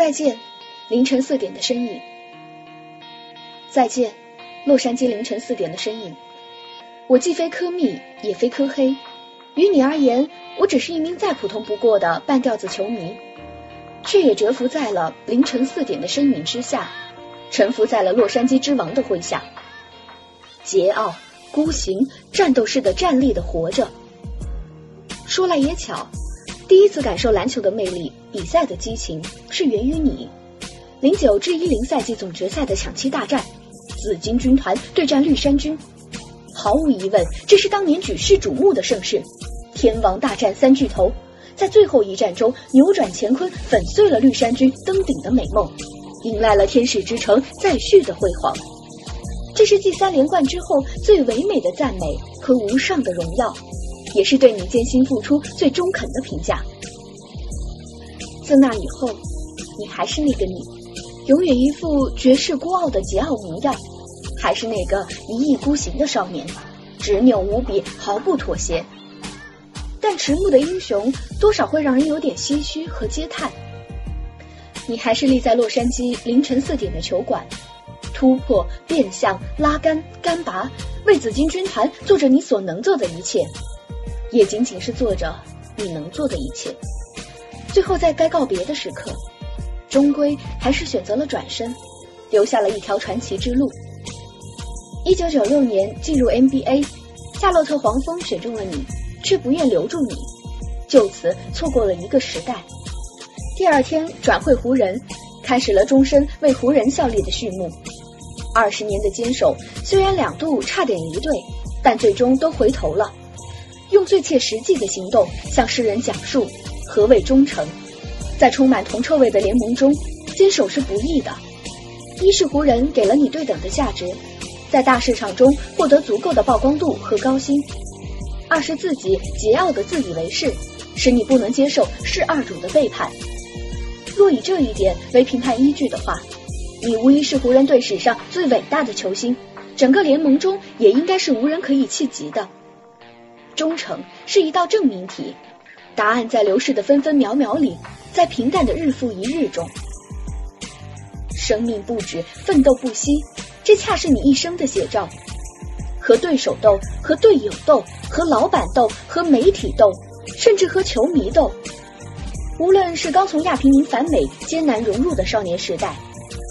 再见，凌晨四点的身影。再见，洛杉矶凌晨四点的身影。我既非科密，也非科黑。于你而言，我只是一名再普通不过的半吊子球迷，却也蛰伏在了凌晨四点的身影之下，臣服在了洛杉矶之王的麾下。桀骜、孤行、战斗式的站立的活着。说来也巧。第一次感受篮球的魅力，比赛的激情是源于你。零九至一零赛季总决赛的抢七大战，紫金军团对战绿衫军，毫无疑问，这是当年举世瞩目的盛世。天王大战三巨头，在最后一战中扭转乾坤，粉碎了绿衫军登顶的美梦，迎来了天使之城再续的辉煌。这是继三连冠之后最唯美的赞美和无上的荣耀。也是对你艰辛付出最中肯的评价。自那以后，你还是那个你，永远一副绝世孤傲的桀骜模样，还是那个一意孤行的少年，执拗无比，毫不妥协。但迟暮的英雄，多少会让人有点唏嘘和嗟叹。你还是立在洛杉矶凌晨四点的球馆，突破、变相、拉杆、干拔，为紫金军团做着你所能做的一切。也仅仅是做着你能做的一切，最后在该告别的时刻，终归还是选择了转身，留下了一条传奇之路。一九九六年进入 NBA，夏洛特黄蜂选中了你，却不愿留住你，就此错过了一个时代。第二天转会湖人，开始了终身为湖人效力的序幕。二十年的坚守，虽然两度差点离队，但最终都回头了。用最切实际的行动向世人讲述何谓忠诚。在充满铜臭味的联盟中，坚守是不易的。一是湖人给了你对等的价值，在大市场中获得足够的曝光度和高薪；二是自己桀骜的自以为是，使你不能接受是二主的背叛。若以这一点为评判依据的话，你无疑是湖人队史上最伟大的球星，整个联盟中也应该是无人可以企及的。忠诚是一道证明题，答案在流逝的分分秒秒里，在平淡的日复一日中。生命不止，奋斗不息，这恰是你一生的写照。和对手斗，和队友斗，和老板斗，和媒体斗，甚至和球迷斗。无论是刚从亚平宁返美艰难融入的少年时代，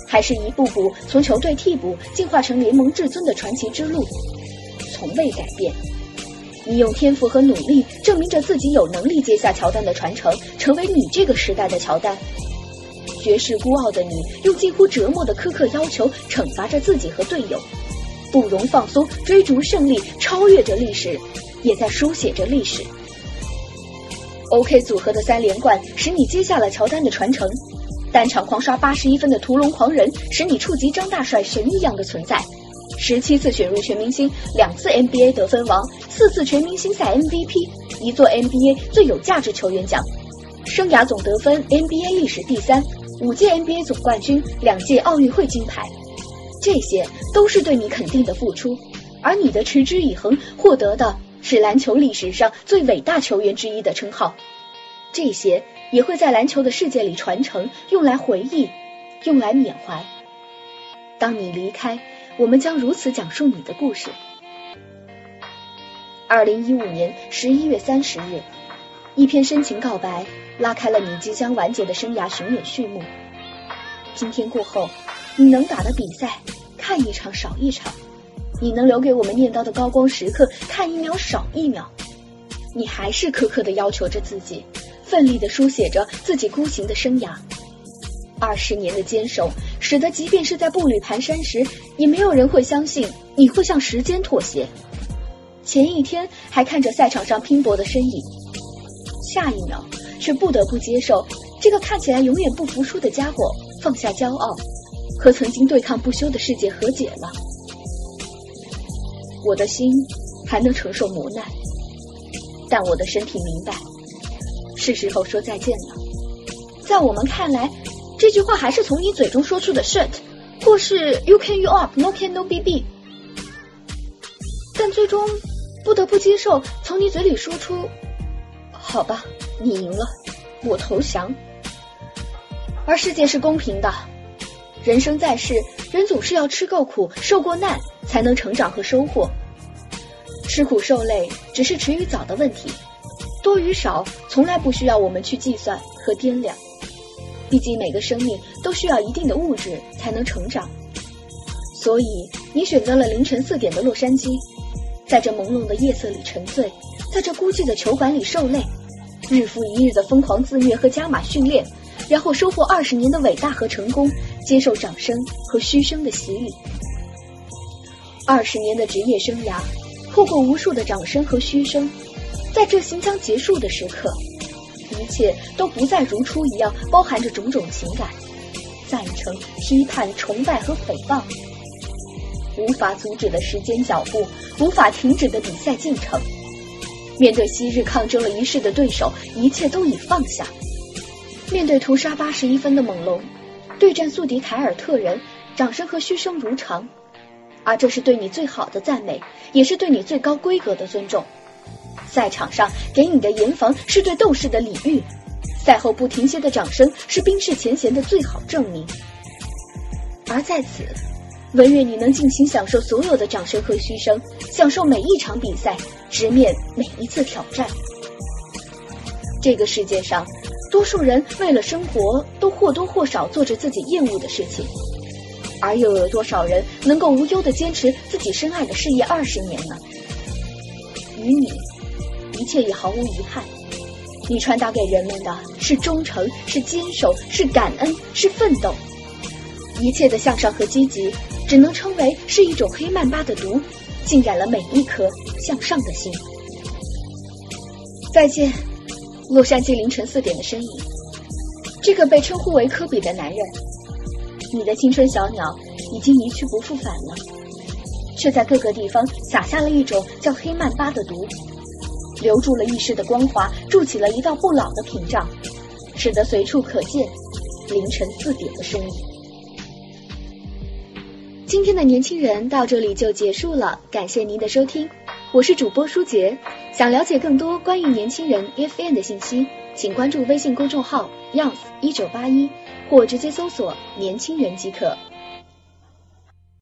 还是一步步从球队替补进化成联盟至尊的传奇之路，从未改变。你用天赋和努力证明着自己有能力接下乔丹的传承，成为你这个时代的乔丹。绝世孤傲的你，用近乎折磨的苛刻要求惩罚着自己和队友，不容放松，追逐胜利，超越着历史，也在书写着历史。OK 组合的三连冠使你接下了乔丹的传承，单场狂刷八十一分的屠龙狂人使你触及张大帅神一样的存在。十七次选入全明星，两次 NBA 得分王，四次全明星赛 MVP，一座 NBA 最有价值球员奖，生涯总得分 NBA 历史第三，五届 NBA 总冠军，两届奥运会金牌，这些都是对你肯定的付出，而你的持之以恒获得的是篮球历史上最伟大球员之一的称号，这些也会在篮球的世界里传承，用来回忆，用来缅怀。当你离开。我们将如此讲述你的故事。二零一五年十一月三十日，一篇深情告白拉开了你即将完结的生涯巡演序幕。今天过后，你能打的比赛看一场少一场，你能留给我们念叨的高光时刻看一秒少一秒，你还是苛刻的要求着自己，奋力的书写着自己孤行的生涯。二十年的坚守，使得即便是在步履蹒跚时，也没有人会相信你会向时间妥协。前一天还看着赛场上拼搏的身影，下一秒却不得不接受这个看起来永远不服输的家伙放下骄傲，和曾经对抗不休的世界和解了。我的心还能承受磨难，但我的身体明白，是时候说再见了。在我们看来，这句话还是从你嘴中说出的 shit，或是 you can you up no can no b b，但最终。不得不接受从你嘴里说出“好吧，你赢了，我投降”。而世界是公平的，人生在世，人总是要吃够苦、受过难，才能成长和收获。吃苦受累只是迟与早的问题，多与少从来不需要我们去计算和掂量。毕竟每个生命都需要一定的物质才能成长，所以你选择了凌晨四点的洛杉矶。在这朦胧的夜色里沉醉，在这孤寂的球馆里受累，日复一日的疯狂自虐和加码训练，然后收获二十年的伟大和成功，接受掌声和嘘声的洗礼。二十年的职业生涯，获过无数的掌声和嘘声，在这行将结束的时刻，一切都不再如初一样，包含着种种情感，赞成、批判、崇拜和诽谤。无法阻止的时间脚步，无法停止的比赛进程。面对昔日抗争了一世的对手，一切都已放下。面对屠杀八十一分的猛龙，对战宿敌凯尔特人，掌声和嘘声如常。而这是对你最好的赞美，也是对你最高规格的尊重。赛场上给你的严防，是对斗士的礼遇；赛后不停歇的掌声，是冰释前嫌的最好证明。而在此。文愿你能尽情享受所有的掌声和嘘声，享受每一场比赛，直面每一次挑战。这个世界上，多数人为了生活，都或多或少做着自己厌恶的事情，而又有多少人能够无忧的坚持自己深爱的事业二十年呢？与你，一切也毫无遗憾。你传达给人们的是忠诚，是坚守，是感恩，是奋斗，一切的向上和积极。只能称为是一种黑曼巴的毒，浸染了每一颗向上的心。再见，洛杉矶凌晨四点的身影，这个被称呼为科比的男人。你的青春小鸟已经一去不复返了，却在各个地方撒下了一种叫黑曼巴的毒，留住了意识的光华，筑起了一道不老的屏障，使得随处可见凌晨四点的身影。今天的年轻人到这里就结束了，感谢您的收听，我是主播舒杰。想了解更多关于年轻人 FM 的信息，请关注微信公众号 “young 一九八一，或直接搜索“年轻人”即可。